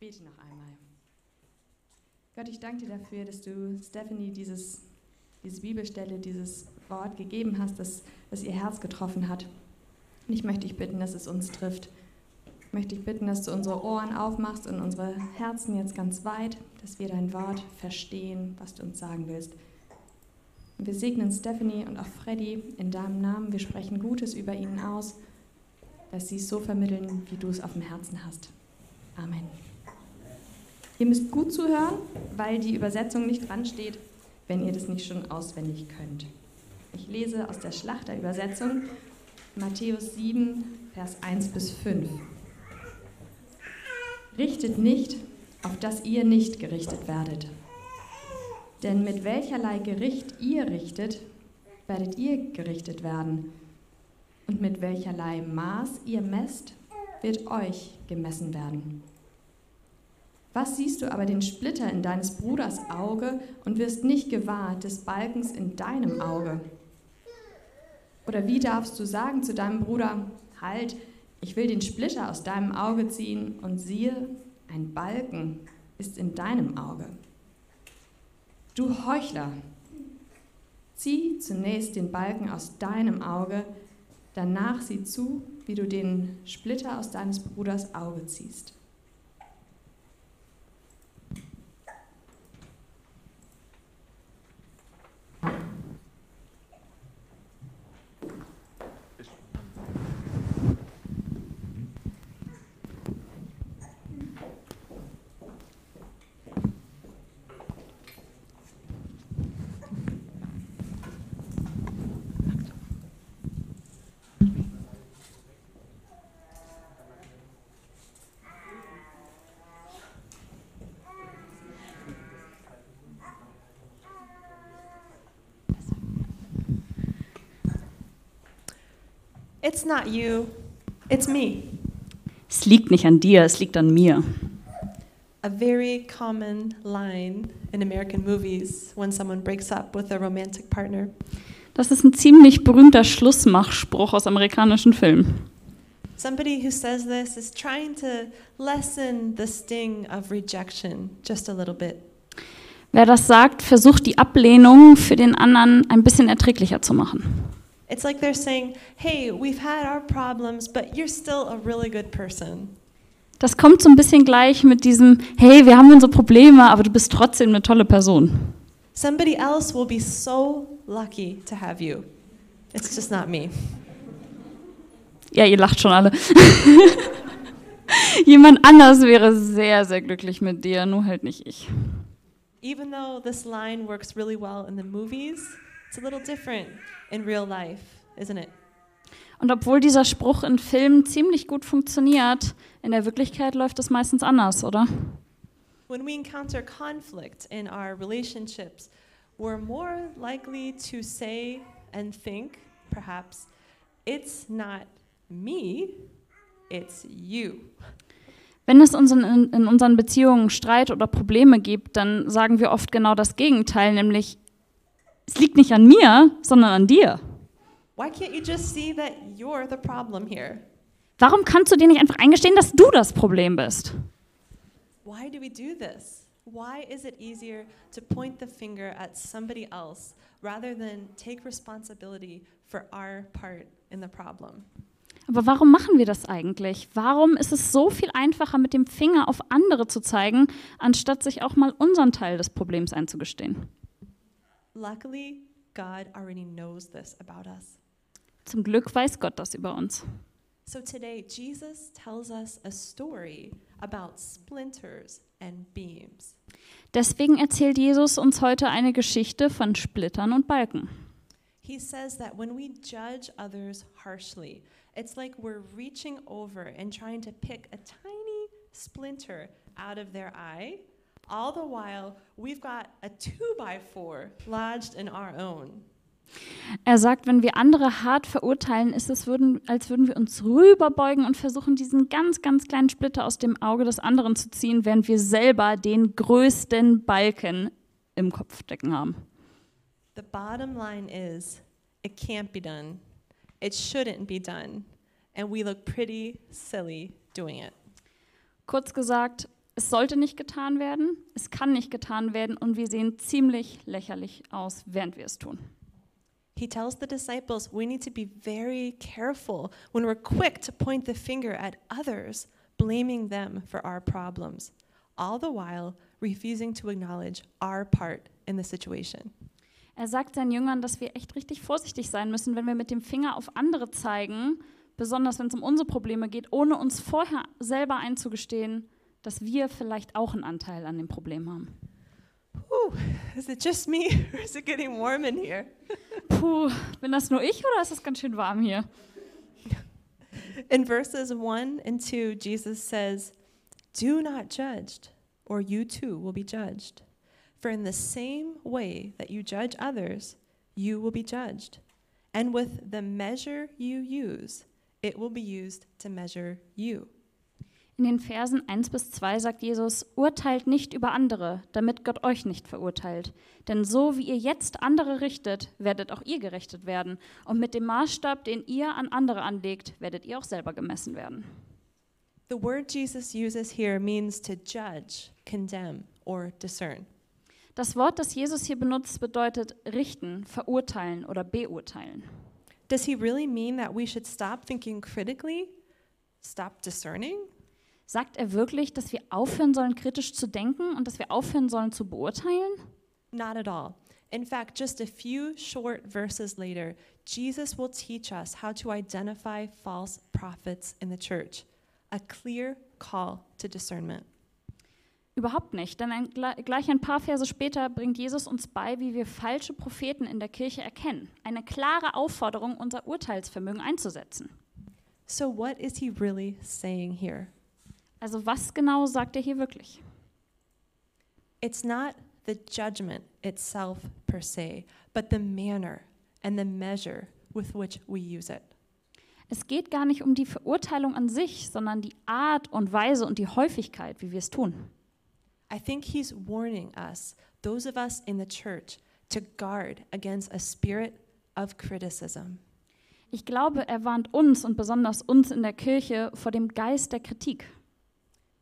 bete noch einmal. Gott, ich danke dir dafür, dass du Stephanie dieses, diese Bibelstelle, dieses Wort gegeben hast, das, das ihr Herz getroffen hat. Und ich möchte dich bitten, dass es uns trifft. Ich möchte dich bitten, dass du unsere Ohren aufmachst und unsere Herzen jetzt ganz weit, dass wir dein Wort verstehen, was du uns sagen willst. Und wir segnen Stephanie und auch Freddy in deinem Namen. Wir sprechen Gutes über ihnen aus, dass sie es so vermitteln, wie du es auf dem Herzen hast. Amen. Ihr müsst gut zuhören, weil die Übersetzung nicht dran steht, wenn ihr das nicht schon auswendig könnt. Ich lese aus der Schlachterübersetzung Matthäus 7, Vers 1 bis 5. Richtet nicht, auf dass ihr nicht gerichtet werdet. Denn mit welcherlei Gericht ihr richtet, werdet ihr gerichtet werden. Und mit welcherlei Maß ihr messt, wird euch gemessen werden. Was siehst du aber den Splitter in deines Bruders Auge und wirst nicht gewahr des Balkens in deinem Auge? Oder wie darfst du sagen zu deinem Bruder, halt, ich will den Splitter aus deinem Auge ziehen und siehe, ein Balken ist in deinem Auge. Du Heuchler, zieh zunächst den Balken aus deinem Auge, danach sieh zu, wie du den Splitter aus deines Bruders Auge ziehst. It's not you, it's me. Es liegt nicht an dir, es liegt an mir. A very common line in American movies when someone breaks up with a romantic partner. Das ist ein ziemlich berühmter Schlussmachspruch aus amerikanischen Filmen. Somebody who says this is trying to lessen the sting of rejection just a little bit. Wer das sagt, versucht die Ablehnung für den anderen ein bisschen erträglicher zu machen. It's like they're saying, hey, we've had our problems, but you're still a really good person. Das kommt so ein bisschen gleich mit diesem, hey, wir haben unsere Probleme, aber du bist trotzdem eine tolle Person. Somebody else will be so lucky to have you. It's just not me. Ja, ihr lacht schon alle. Jemand anders wäre sehr, sehr glücklich mit dir, nur halt nicht ich. Even though this line works really well in the movies, it's a little different in real life, isn't it? Und obwohl dieser Spruch in Filmen ziemlich gut funktioniert, in der Wirklichkeit läuft es meistens anders, oder? When we encounter conflict in our relationships, we're more likely to say and think, perhaps, it's not me, it's you. Wenn es uns in, in unseren Beziehungen Streit oder Probleme gibt, dann sagen wir oft genau das Gegenteil, nämlich es liegt nicht an mir, sondern an dir. Warum kannst du dir nicht einfach eingestehen, dass du das Problem bist? Why do we do this? Why is it easier to point the finger at somebody else rather than take responsibility for our part in the problem? Aber warum machen wir das eigentlich? Warum ist es so viel einfacher, mit dem Finger auf andere zu zeigen, anstatt sich auch mal unseren Teil des Problems einzugestehen? Luckily, God already knows this about us. Zum Glück weiß Gott das über uns. So today, Jesus tells us a story about splinters and beams. Deswegen erzählt Jesus uns heute eine Geschichte von Splittern und Balken. He says that when we judge others harshly, it's like we're reaching over and trying to pick a tiny splinter out of their eye. All the while, we've got a two by four lodged in our own. Er sagt, wenn wir andere hart verurteilen, ist es, würden, als würden wir uns rüberbeugen und versuchen, diesen ganz, ganz kleinen Splitter aus dem Auge des anderen zu ziehen, während wir selber den größten Balken im Kopf stecken haben. The bottom line is it can't be done. It shouldn't be done. And we look pretty silly doing it. Kurz gesagt, Es sollte nicht getan werden, es kann nicht getan werden und wir sehen ziemlich lächerlich aus, während wir es tun. He tells the disciples we need to be very careful when we're quick to point the finger at others, blaming them for our problems, all the while refusing to acknowledge our part in the situation. Er sagt seinen Jüngern, dass wir echt richtig vorsichtig sein müssen, wenn wir mit dem Finger auf andere zeigen, besonders wenn es um unsere Probleme geht, ohne uns vorher selber einzugestehen, dass wir vielleicht auch einen Anteil an dem Problem haben. Whew, is it just me or is it getting warm in here? Puh, bin das nur ich oder ist es ganz schön warm hier? In verses 1 and 2, Jesus says, Do not judge, or you too will be judged. For in the same way that you judge others, you will be judged. And with the measure you use, it will be used to measure you. In den Versen 1 bis 2 sagt Jesus, urteilt nicht über andere, damit Gott euch nicht verurteilt. Denn so wie ihr jetzt andere richtet, werdet auch ihr gerichtet werden. Und mit dem Maßstab, den ihr an andere anlegt, werdet ihr auch selber gemessen werden. The word Jesus uses here means to judge, condemn, or discern. Das Wort, das Jesus hier benutzt, bedeutet richten, verurteilen oder beurteilen. Does he really mean that we should stop thinking critically, stop discerning? Sagt er wirklich, dass wir aufhören sollen, kritisch zu denken und dass wir aufhören sollen zu beurteilen? Not at all. In fact, just a few short verses later, Jesus will teach us how to identify false prophets in the church, a clear call to discernment. Überhaupt nicht, denn ein, gleich ein paar Verse später bringt Jesus uns bei, wie wir falsche Propheten in der Kirche erkennen. Eine klare Aufforderung, unser Urteilsvermögen einzusetzen. So, what is he really saying here? Also was genau sagt er hier wirklich? It's not the judgment itself per se, but the manner and the measure with which we use it. Es geht gar nicht um die Verurteilung an sich, sondern die Art und Weise und die Häufigkeit, wie wir es tun. I think he's warning us, those of us in the church, to guard against a spirit of criticism. Ich glaube, er warnt uns und besonders uns in der Kirche vor dem Geist der Kritik.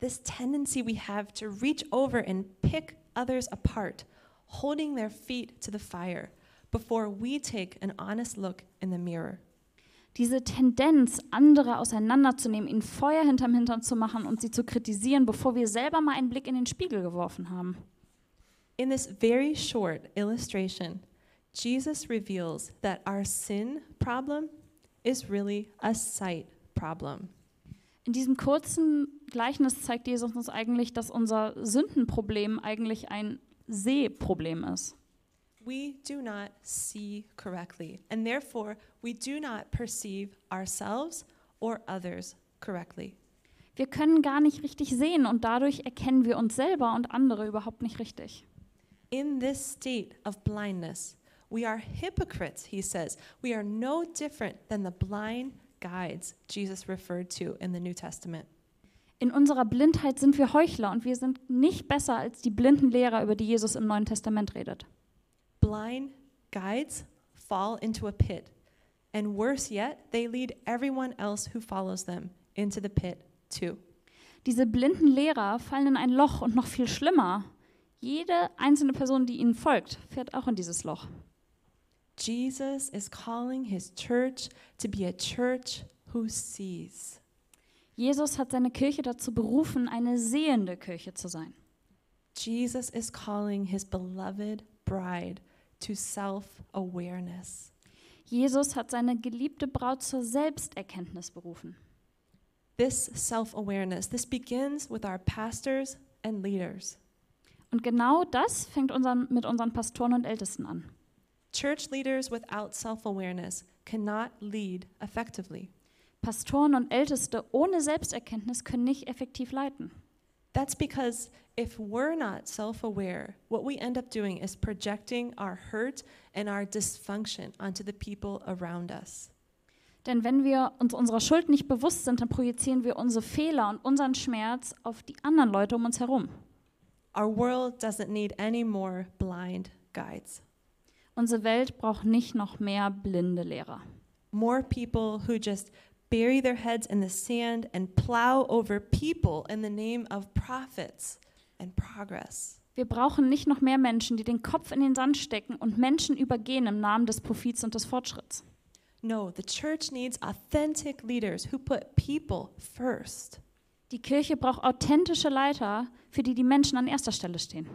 This tendency we have to reach over and pick others apart, holding their feet to the fire before we take an honest look in the mirror. Diese Tendenz, andere auseinanderzunehmen, ihnen Feuer hinterm Hintern zu machen und sie zu kritisieren, bevor wir selber mal einen Blick in den Spiegel geworfen haben. In this very short illustration, Jesus reveals that our sin problem is really a sight problem. In diesem kurzen Gleichnis zeigt Jesus uns eigentlich, dass unser Sündenproblem eigentlich ein Sehproblem ist. We do not see correctly, and therefore we do not perceive ourselves or others correctly. Wir können gar nicht richtig sehen und dadurch erkennen wir uns selber und andere überhaupt nicht richtig. In this state of blindness, we are hypocrites, he says. We are no different than the blind guides Jesus referred to in the New Testament. In unserer Blindheit sind wir Heuchler und wir sind nicht besser als die blinden Lehrer, über die Jesus im Neuen Testament redet. Blind guides fall into a pit, and worse yet, they lead everyone else who follows them into the pit too. Diese blinden Lehrer fallen in ein Loch und noch viel schlimmer. Jede einzelne Person, die ihnen folgt, fährt auch in dieses Loch. Jesus is calling his church to be a church who sees. Jesus hat seine Kirche dazu berufen, eine sehende Kirche zu sein. Jesus is calling his beloved bride to self awareness. Jesus hat seine geliebte Braut zur Selbsterkenntnis berufen. This self awareness, this begins with our pastors and leaders. Und genau das fängt unseren, mit unseren Pastoren und Ältesten an. Church leaders without self awareness cannot lead effectively. Pastoren und Älteste ohne Selbsterkenntnis können nicht effektiv leiten. That's because if we're not self aware, what we end up doing is projecting our hurt and our dysfunction onto the people around us. Denn wenn wir uns unserer Schuld nicht bewusst sind, dann projizieren wir unsere Fehler und unseren Schmerz auf die anderen Leute um uns herum. Our world doesn't need any more blind guides, Unsere Welt braucht nicht noch mehr blinde Lehrer. more people who just bury their heads in the sand, and plow over people in the name of prophets and progress. Wir brauchen nicht noch mehr Menschen, die den Kopf in den Sand stecken und Menschen übergehen im Namen des Profits und des Fortschritts. No, the church needs authentic leaders who put people first, Die Kirche braucht authentische Leiter, für die die Menschen an erster Stelle stehen.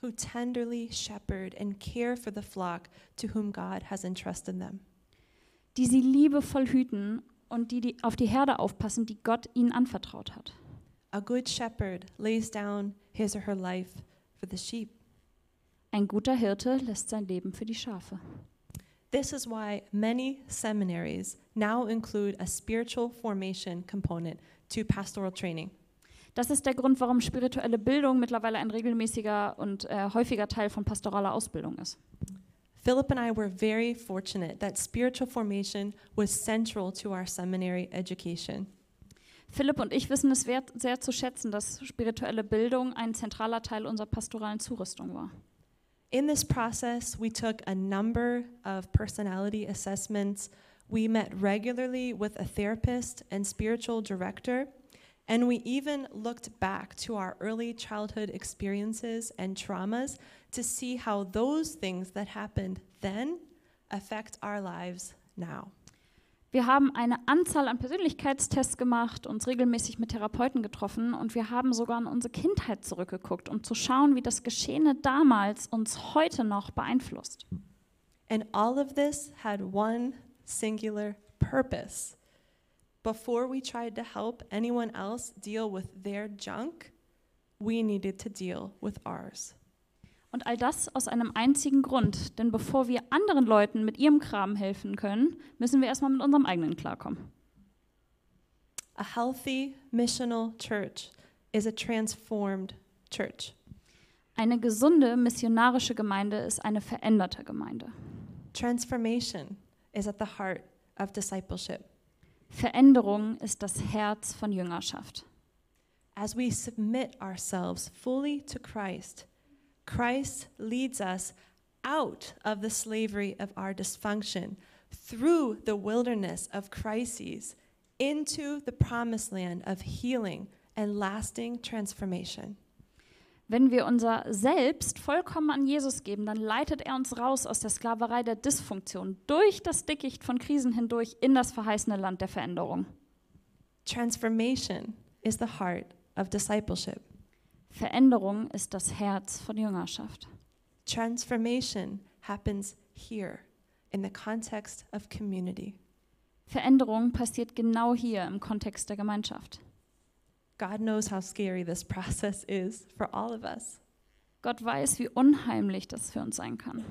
Who tenderly shepherd and care for the flock to whom God has entrusted them. Die sie liebevoll hüten und die, die auf die Herde aufpassen, die Gott ihnen anvertraut hat. A good shepherd lays down his or her life for the sheep. Ein guter Hirte lässt sein Leben für die Schafe. This is why many seminaries now include a spiritual formation component to pastoral training. Das ist der Grund, warum spirituelle Bildung mittlerweile ein regelmäßiger und äh, häufiger Teil von pastoraler Ausbildung ist. Philip and I were very fortunate that spiritual formation was central to our seminary education. Philipp und ich wissen es wert, sehr zu schätzen, dass spirituelle Bildung ein zentraler Teil unserer pastoralen Zurüstung war. In this process, we took a number of personality assessments. We met regularly with a therapist and spiritual director, and we even looked back to our early childhood experiences and traumas to see how those things that happened then affect our lives now. Wir haben eine Anzahl an Persönlichkeitstests gemacht, uns regelmäßig mit Therapeuten getroffen und wir haben sogar an unsere Kindheit zurückgeguckt, um zu schauen, wie das Geschehene damals uns heute noch beeinflusst. And all of this had one singular purpose. Before we tried to help anyone else deal with their junk, we needed to deal with ours. Und all das aus einem einzigen Grund, denn bevor wir anderen Leuten mit ihrem Kram helfen können, müssen wir erstmal mit unserem eigenen klarkommen. A healthy missional church is a transformed church. Eine gesunde missionarische Gemeinde ist eine veränderte Gemeinde. Transformation is at the heart of discipleship. Veränderung ist das Herz von Jüngerschaft. As we submit ourselves fully to Christ, Christ leads us out of the slavery of our dysfunction through the wilderness of crises into the promised land of healing and lasting transformation. Wenn wir unser Selbst vollkommen an Jesus geben, dann leitet er uns raus aus der Sklaverei der Dysfunktion, durch das Dickicht von Krisen hindurch in das verheißene Land der Veränderung. Transformation is the heart of discipleship. Veränderung ist das Herz von Jüngerschaft. Transformation happens here in the context of community. Veränderung passiert genau hier im Kontext der Gemeinschaft. God knows how scary this process is for all of us. Gott weiß, wie unheimlich das für uns sein kann.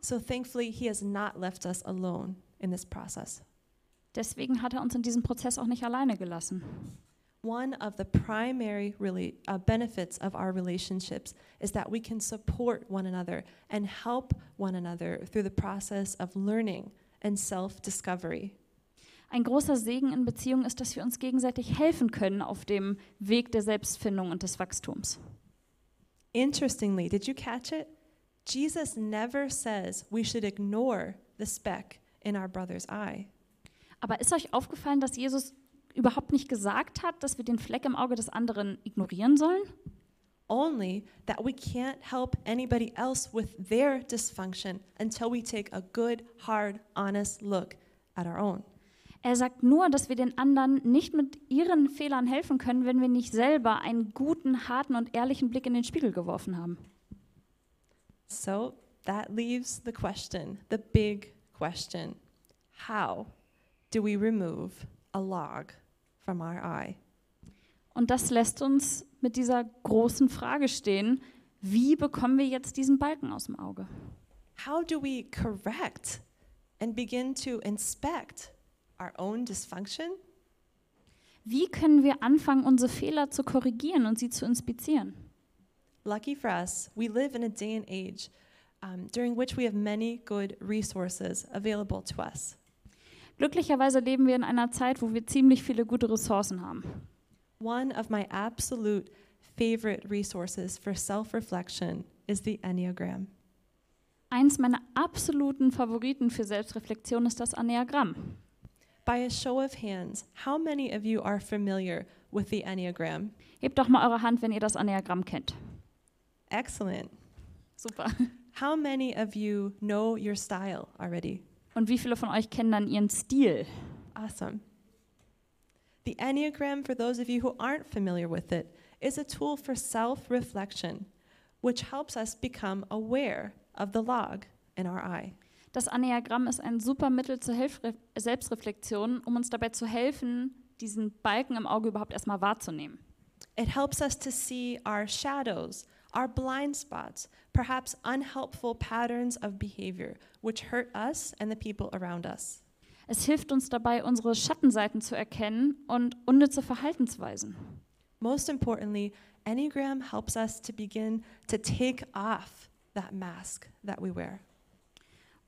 So thankfully, He has not left us alone in this process. Deswegen hat er uns in diesem Prozess auch nicht alleine gelassen. One of the primary really, uh, benefits of our relationships is that we can support one another and help one another through the process of learning and self discovery. Ein großer Segen in Beziehungen ist, dass wir uns gegenseitig helfen können auf dem Weg der Selbstfindung und des Wachstums. Interestingly, did you catch it? Jesus never says we should ignore the speck in our brother's eye. Aber ist euch aufgefallen, dass Jesus überhaupt nicht gesagt hat, dass wir den Fleck im Auge des anderen ignorieren sollen? Only that we can't help anybody else with their dysfunction until we take a good, hard, honest look at our own. Er sagt nur, dass wir den anderen nicht mit ihren Fehlern helfen können, wenn wir nicht selber einen guten, harten und ehrlichen Blick in den Spiegel geworfen haben. So that leaves the question, the big question how do we remove a log from our eye? Und das lässt uns mit dieser großen Frage stehen, wie bekommen wir jetzt diesen Balken aus dem Auge? How do we correct and begin to inspect our own dysfunction? Wie können wir anfangen, unsere Fehler zu korrigieren und sie zu inspizieren? Lucky for us, we live in a day and age um, during which we have many good resources available to us. Glücklicherweise leben wir in einer Zeit, wo wir ziemlich viele gute Ressourcen haben. One of my absolute favorite resources for self reflection is the Enneagram. Eins meiner absoluten Favoriten für Selbstreflexion ist das Enneagramm. By a show of hands, how many of you are familiar with the Enneagram? Hebt doch mal eure Hand, wenn ihr das Enneagramm kennt. Excellent. Super. How many of you know your style already? Und wie viele von euch kennen dann ihren Stil? Awesome. The Enneagram, for those of you who aren't familiar with it, is a tool for self reflection, which helps us become aware of the log in our eye. Das Enneagramm ist ein super Mittel zur Hilfre Selbstreflexion, um uns dabei zu helfen, diesen Balken im Auge überhaupt erstmal wahrzunehmen. It helps us to see our shadows, our blind spots, perhaps unhelpful patterns of behavior, which hurt us and the people around us. Es hilft uns dabei, unsere Schattenseiten zu erkennen und unnütze Verhaltensweisen. Most importantly, Enneagram helps us to begin to take off that mask that we wear.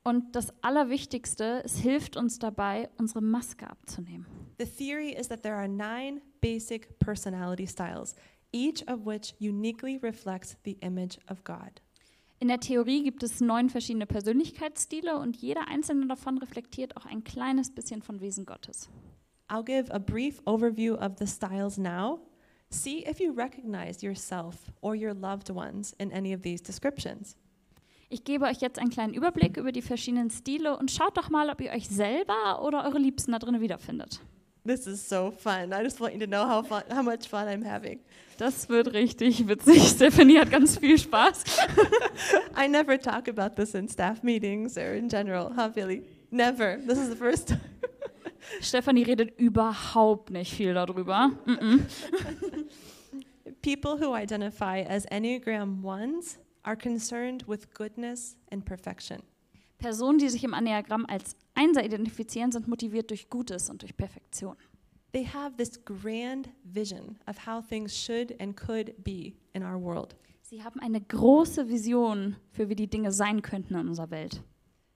Und das Allerwichtigste, es hilft uns dabei, unsere Maske abzunehmen. The theory is that there are nine basic personality styles, each of which uniquely reflects the image of God. In der Theorie gibt es neun verschiedene Persönlichkeitsstile und jeder einzelne davon reflektiert auch ein kleines bisschen von Wesen Gottes. I'll give a brief overview of the styles now. See if you recognize yourself or your loved ones in any of these descriptions. Ich gebe euch jetzt einen kleinen Überblick über die verschiedenen Stile und schaut doch mal, ob ihr euch selber oder eure Liebsten da drin wiederfindet. This is so fun. I just want you to know how fun, how much fun I'm having. Das wird richtig witzig. Stephanie hat ganz viel Spaß. I never talk about this in staff meetings or in general, huh, Billy? Never. This is the first time. Stephanie redet überhaupt nicht viel darüber. Mm -mm. People who identify as Enneagram 1s are concerned with goodness and perfection. Personen, die sich im Enneagramm als Einser identifizieren, sind motiviert durch Gutes und durch Perfektion. They have this grand vision of how things should and could be in our world. Sie haben eine große Vision für wie die Dinge sein könnten in unserer Welt.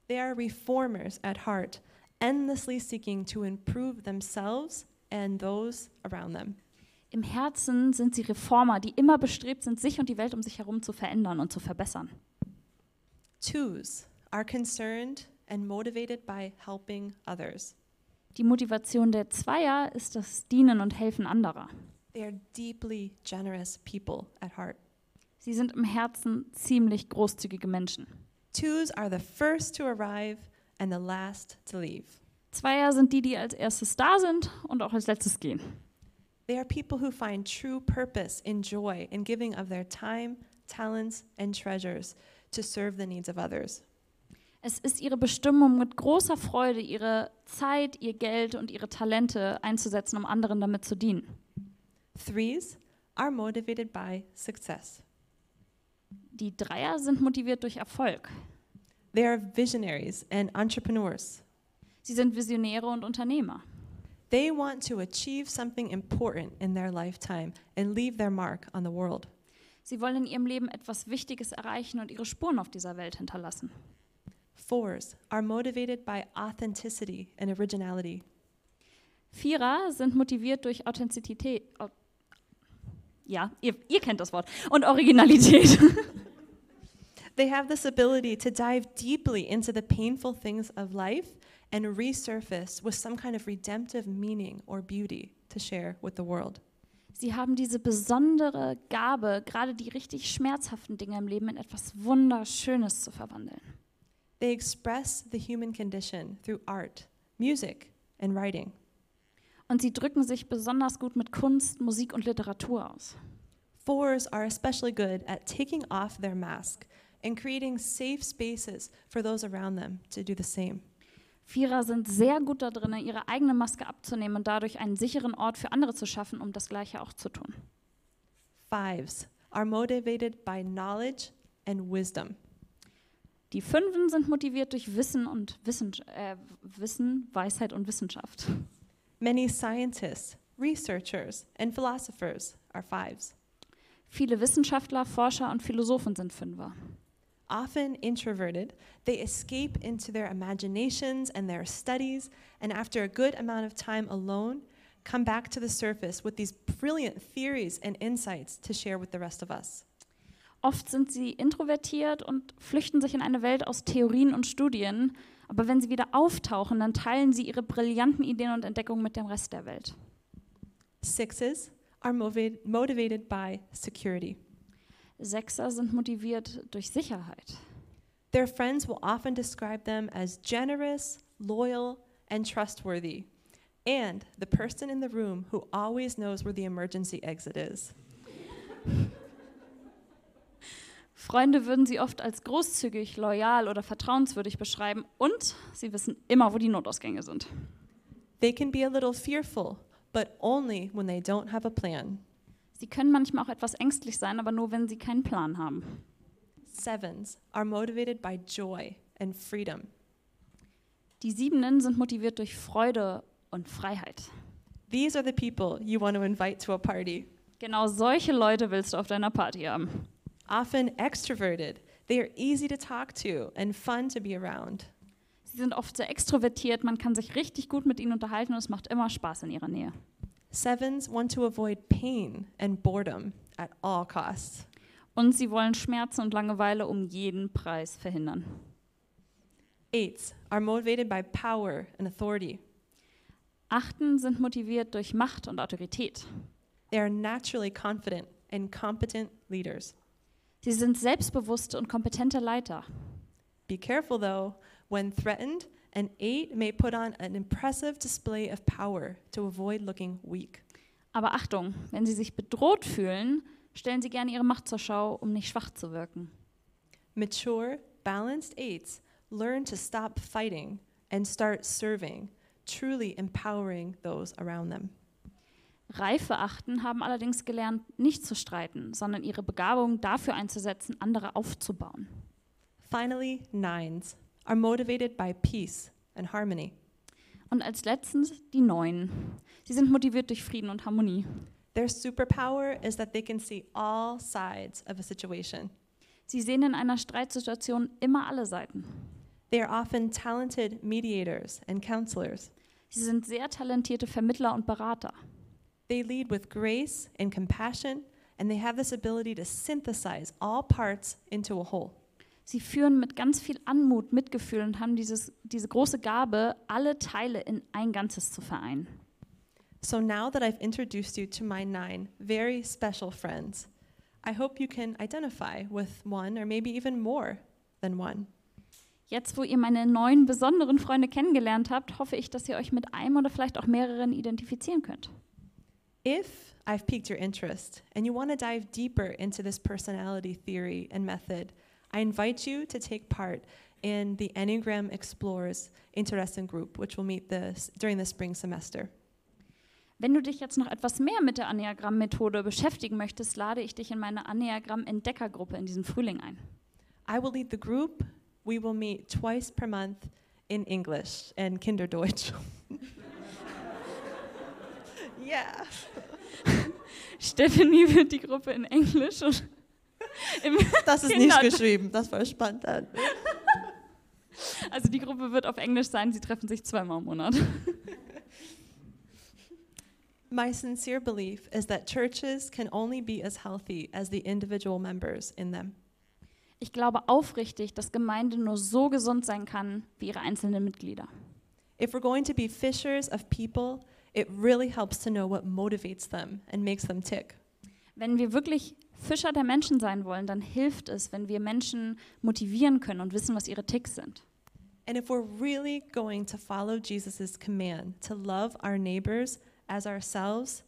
They are reformers at heart, endlessly seeking to improve themselves and those around them. Im Herzen sind sie Reformer, die immer bestrebt sind, sich und die Welt um sich herum zu verändern und zu verbessern. Twos are concerned and motivated by helping others. Die Motivation der Zweier ist das Dienen und Helfen anderer. They are deeply generous people at heart. Sie sind im Herzen ziemlich großzügige Menschen. Twos are the first to arrive and the last to leave. Zweier sind die, die als erstes da sind und auch als letztes gehen. They are people who find true purpose in joy in giving of their time, talents, and treasures to serve the needs of others. Es ist ihre Bestimmung, mit großer Freude ihre Zeit, ihr Geld und ihre Talente einzusetzen, um anderen damit zu dienen. Threes are motivated by success. Die Dreier sind motiviert durch Erfolg. They are visionaries and entrepreneurs. Sie sind Visionäre und Unternehmer. They want to achieve something important in their lifetime and leave their mark on the world. Sie wollen in ihrem Leben etwas Wichtiges erreichen und ihre Spuren auf dieser Welt hinterlassen. Fours are motivated by authenticity and originality. Vierer sind motiviert durch Authentizität. Au- Ja, ihr, ihr kennt das Wort. Und Originalität. They have this ability to dive deeply into the painful things of life and resurface with some kind of redemptive meaning or beauty to share with the world. Sie haben diese besondere Gabe, gerade die richtig schmerzhaften Dinge im Leben in etwas Wunderschönes zu verwandeln. They express the human condition through art, music, and writing. Und sie drücken sich besonders gut mit Kunst, Musik und Literatur aus. Fours are especially good at taking off their mask and creating safe spaces for those around them to do the same. Vierer sind sehr gut da drin, ihre eigene Maske abzunehmen und dadurch einen sicheren Ort für andere zu schaffen, um das Gleiche auch zu tun. Fives are motivated by knowledge and wisdom. Die Fünfen sind motiviert durch Wissen und Wissen, äh, Wissen, Weisheit und Wissenschaft. Many scientists, researchers, and philosophers are fives. Viele Wissenschaftler, Forscher und Philosophen sind Fünfer. Often introverted, they escape into their imaginations and their studies, and after a good amount of time alone, come back to the surface with these brilliant theories and insights to share with the rest of us. Oft sind sie introvertiert und flüchten sich in eine Welt aus Theorien und Studien, Aber wenn sie wieder auftauchen, dann teilen sie ihre brillanten Ideen und Entdeckungen mit dem Rest der Welt. Sixes are motivated, motivated by security. Sechser sind motiviert durch Sicherheit. Their friends will often describe them as generous, loyal, and trustworthy, and the person in the room who always knows where the emergency exit is. Freunde würden sie oft als großzügig, loyal oder vertrauenswürdig beschreiben und sie wissen immer, wo die Notausgänge sind. They can be a little fearful, but only when they don't have a plan. Sie können manchmal auch etwas ängstlich sein, aber nur wenn sie keinen Plan haben. Sevens are motivated by joy and freedom. Die Siebenen sind motiviert durch Freude und Freiheit. These are the people you want to invite to a party. Genau solche Leute willst du auf deiner Party haben. Often extroverted, they are easy to talk to and fun to be around. Sie sind oft sehr extrovertiert, man kann sich richtig gut mit ihnen unterhalten und es macht immer Spaß in ihrer Nähe. Sevens want to avoid pain and boredom at all costs. Und sie wollen Schmerzen und Langeweile um jeden Preis verhindern. Eights are motivated by power and authority. Achten sind motiviert durch Macht und Autorität. They are naturally confident and competent leaders. Sie sind selbstbewusste und kompetente Leiter. Be careful though, when threatened, an eight may put on an impressive display of power to avoid looking weak. Aber Achtung, wenn sie sich bedroht fühlen, stellen sie gerne ihre Macht zur Schau, um nicht schwach zu wirken. Mature, balanced eights learn to stop fighting and start serving, truly empowering those around them. Reife Achten haben allerdings gelernt, nicht zu streiten, sondern ihre Begabung dafür einzusetzen, andere aufzubauen. Finally, nines are motivated by peace and harmony. Und als letztes die Neuen. Sie sind motiviert durch Frieden und Harmonie. Their superpower is that they can see all sides of a situation. Sie sehen in einer Streitsituation immer alle Seiten. They are often talented mediators and counselors. Sie sind sehr talentierte Vermittler und Berater. They lead with grace and compassion, and they have this ability to synthesize all parts into a whole. Sie führen mit ganz viel Anmut, Mitgefühl und haben dieses, diese große Gabe, alle Teile in ein Ganzes zu vereinen. So now that I've introduced you to my nine very special friends, I hope you can identify with one or maybe even more than one. Jetzt, wo ihr meine neuen besonderen Freunde kennengelernt habt, hoffe ich, dass ihr euch mit einem oder vielleicht auch mehreren identifizieren könnt. If I've piqued your interest and you want to dive deeper into this personality theory and method, I invite you to take part in the Enneagram Explorers Interesting Group, which will meet this, during the spring semester. Wenn du dich jetzt noch etwas mehr mit der Anneagramm-Methode beschäftigen möchtest, lade ich dich in meine Anneagramm-Entdeckergruppe in diesem Frühling ein. I will lead the group. We will meet twice per month in English and Kinderdeutsch. yeah. Stephanie wird die Gruppe in Englisch und Das ist nicht geschrieben, das war spannend. Also die Gruppe wird auf Englisch sein, sie treffen sich zweimal im Monat. My sincere belief is that churches can only be as healthy as the individual members in them. Ich glaube aufrichtig, dass Gemeinde nur so gesund sein kann wie ihre einzelnen Mitglieder. If we're going to be fishers of people, it really helps to know what motivates them and makes them tick. Wenn wir wirklich Fischer der Menschen sein wollen, dann hilft es, wenn wir Menschen motivieren können und wissen, was ihre Ticks sind. And if we're really going to follow Jesus' command to love our neighbors as ourselves,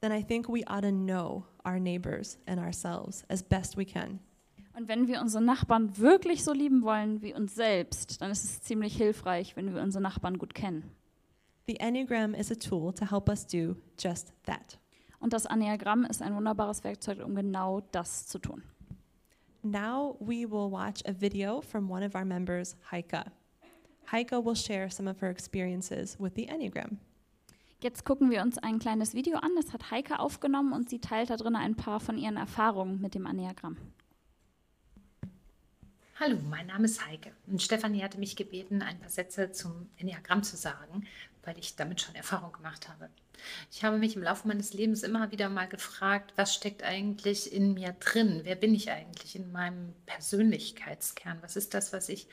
then I think we ought to know our neighbors and ourselves as best we can. Und wenn wir unsere Nachbarn wirklich so lieben wollen wie uns selbst, dann ist es ziemlich hilfreich, wenn wir unsere Nachbarn gut kennen. The Enneagram is a tool to help us do just that. Und das Anneagramm ist ein wunderbares Werkzeug, um genau das zu tun. Now we will watch a video from one of our members, Heike. Heike will share some of her experiences with the Enneagram. Jetzt gucken wir uns ein kleines Video an, das hat Heike aufgenommen und sie teilt da drin ein paar von ihren Erfahrungen mit dem Anneagramm. Hallo, mein Name ist Heike und Stefanie hatte mich gebeten, ein paar Sätze zum Enneagramm zu sagen, weil ich damit schon Erfahrung gemacht habe. Ich habe mich im Laufe meines Lebens immer wieder mal gefragt, was steckt eigentlich in mir drin? Wer bin ich eigentlich in meinem Persönlichkeitskern? Was ist das, was ich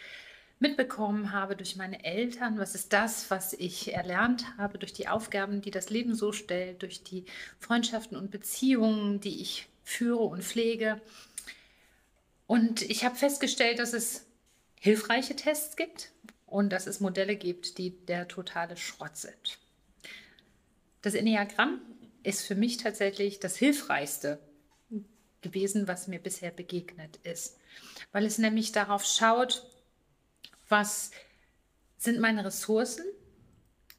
mitbekommen habe durch meine Eltern? Was ist das, was ich erlernt habe durch die Aufgaben, die das Leben so stellt, durch die Freundschaften und Beziehungen, die ich führe und pflege? Und ich habe festgestellt, dass es hilfreiche Tests gibt und dass es Modelle gibt, die der totale Schrott sind. Das Enneagramm ist für mich tatsächlich das Hilfreichste gewesen, was mir bisher begegnet ist, weil es nämlich darauf schaut, was sind meine Ressourcen,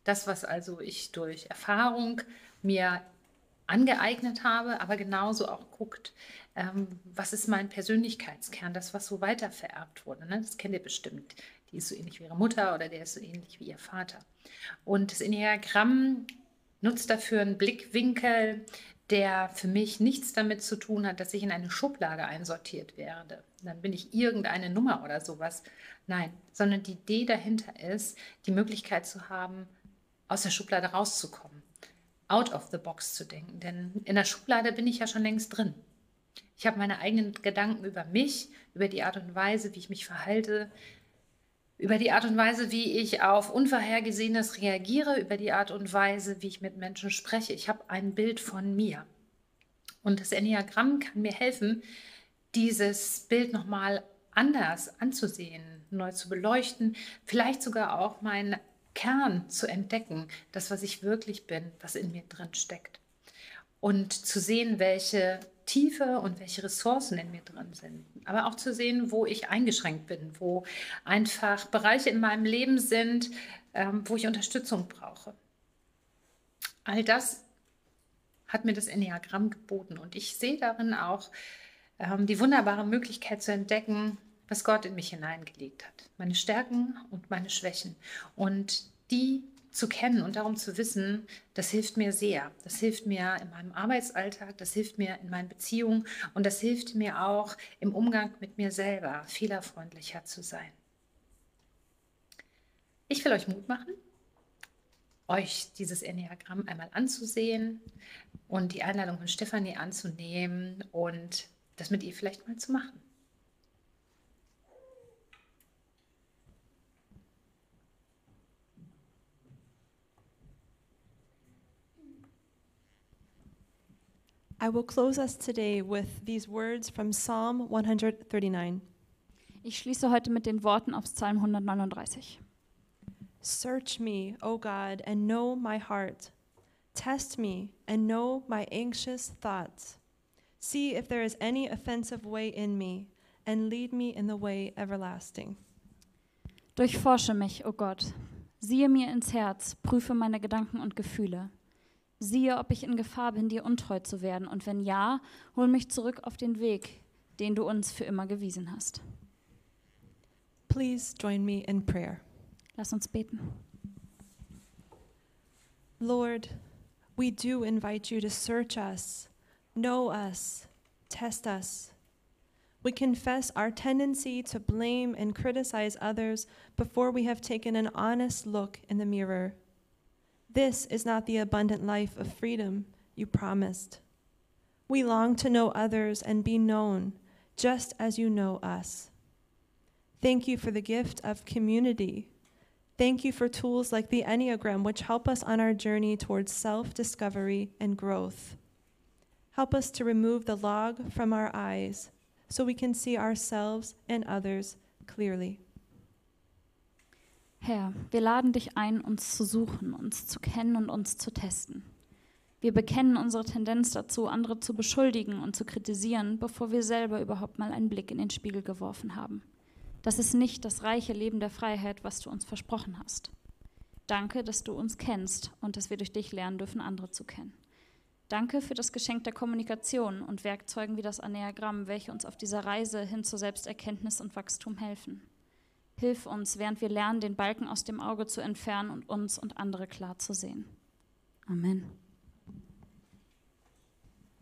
das, was also ich durch Erfahrung mir angeeignet habe, aber genauso auch guckt, ähm, was ist mein Persönlichkeitskern, das, was so weitervererbt wurde. Ne? Das kennt ihr bestimmt. Die ist so ähnlich wie ihre Mutter oder der ist so ähnlich wie ihr Vater. Und das Enneagramm nutzt dafür einen Blickwinkel, der für mich nichts damit zu tun hat, dass ich in eine Schublade einsortiert werde. Dann bin ich irgendeine Nummer oder sowas. Nein, sondern die Idee dahinter ist, die Möglichkeit zu haben, aus der Schublade rauszukommen, out of the box zu denken. Denn in der Schublade bin ich ja schon längst drin. Ich habe meine eigenen Gedanken über mich, über die Art und Weise, wie ich mich verhalte, über die Art und Weise, wie ich auf Unvorhergesehenes reagiere, über die Art und Weise, wie ich mit Menschen spreche. Ich habe ein Bild von mir. Und das Enneagramm kann mir helfen, dieses Bild nochmal anders anzusehen, neu zu beleuchten, vielleicht sogar auch meinen Kern zu entdecken, das, was ich wirklich bin, was in mir drin steckt. Und zu sehen, welche Tiefe und welche Ressourcen in mir drin sind. Aber auch zu sehen, wo ich eingeschränkt bin, wo einfach Bereiche in meinem Leben sind, ähm, wo ich Unterstützung brauche. All das hat mir das Enneagramm geboten und ich sehe darin auch ähm, die wunderbare Möglichkeit zu entdecken, was Gott in mich hineingelegt hat. Meine Stärken und meine Schwächen. Und die zu kennen und darum zu wissen, das hilft mir sehr. Das hilft mir in meinem Arbeitsalltag, das hilft mir in meinen Beziehungen und das hilft mir auch im Umgang mit mir selber, fehlerfreundlicher zu sein. Ich will euch Mut machen, euch dieses Enneagramm einmal anzusehen und die Einladung von Stefanie anzunehmen und das mit ihr vielleicht mal zu machen. I will close us today with these words from Psalm 139. Ich schließe heute mit den Worten aus Psalm 139. Search me, O God, and know my heart. Test me and know my anxious thoughts. See if there is any offensive way in me, and lead me in the way everlasting. Durchforsche mich, o Gott. Siehe mir ins Herz, prüfe meine Gedanken und Gefühle. Siehe, ob ich in Gefahr bin, dir untreu zu werden, und wenn ja, hol mich zurück auf den Weg, den du uns für immer gewiesen hast. Please join me in prayer. Lass uns beten. Lord, we do invite you to search us, know us, test us. We confess our tendency to blame and criticize others before we have taken an honest look in the mirror. This is not the abundant life of freedom you promised. We long to know others and be known, just as you know us. Thank you for the gift of community. Thank you for tools like the Enneagram, which help us on our journey towards self discovery and growth. Help us to remove the log from our eyes so we can see ourselves and others clearly. Herr, wir laden dich ein, uns zu suchen, uns zu kennen und uns zu testen. Wir bekennen unsere Tendenz dazu, andere zu beschuldigen und zu kritisieren, bevor wir selber überhaupt mal einen Blick in den Spiegel geworfen haben. Das ist nicht das reiche Leben der Freiheit, was du uns versprochen hast. Danke, dass du uns kennst und dass wir durch dich lernen dürfen, andere zu kennen. Danke für das Geschenk der Kommunikation und Werkzeugen wie das Aneagramm, welche uns auf dieser Reise hin zur Selbsterkenntnis und Wachstum helfen. Hilf uns, während wir lernen, den Balken aus dem Auge zu entfernen und uns und andere klar zu sehen. Amen.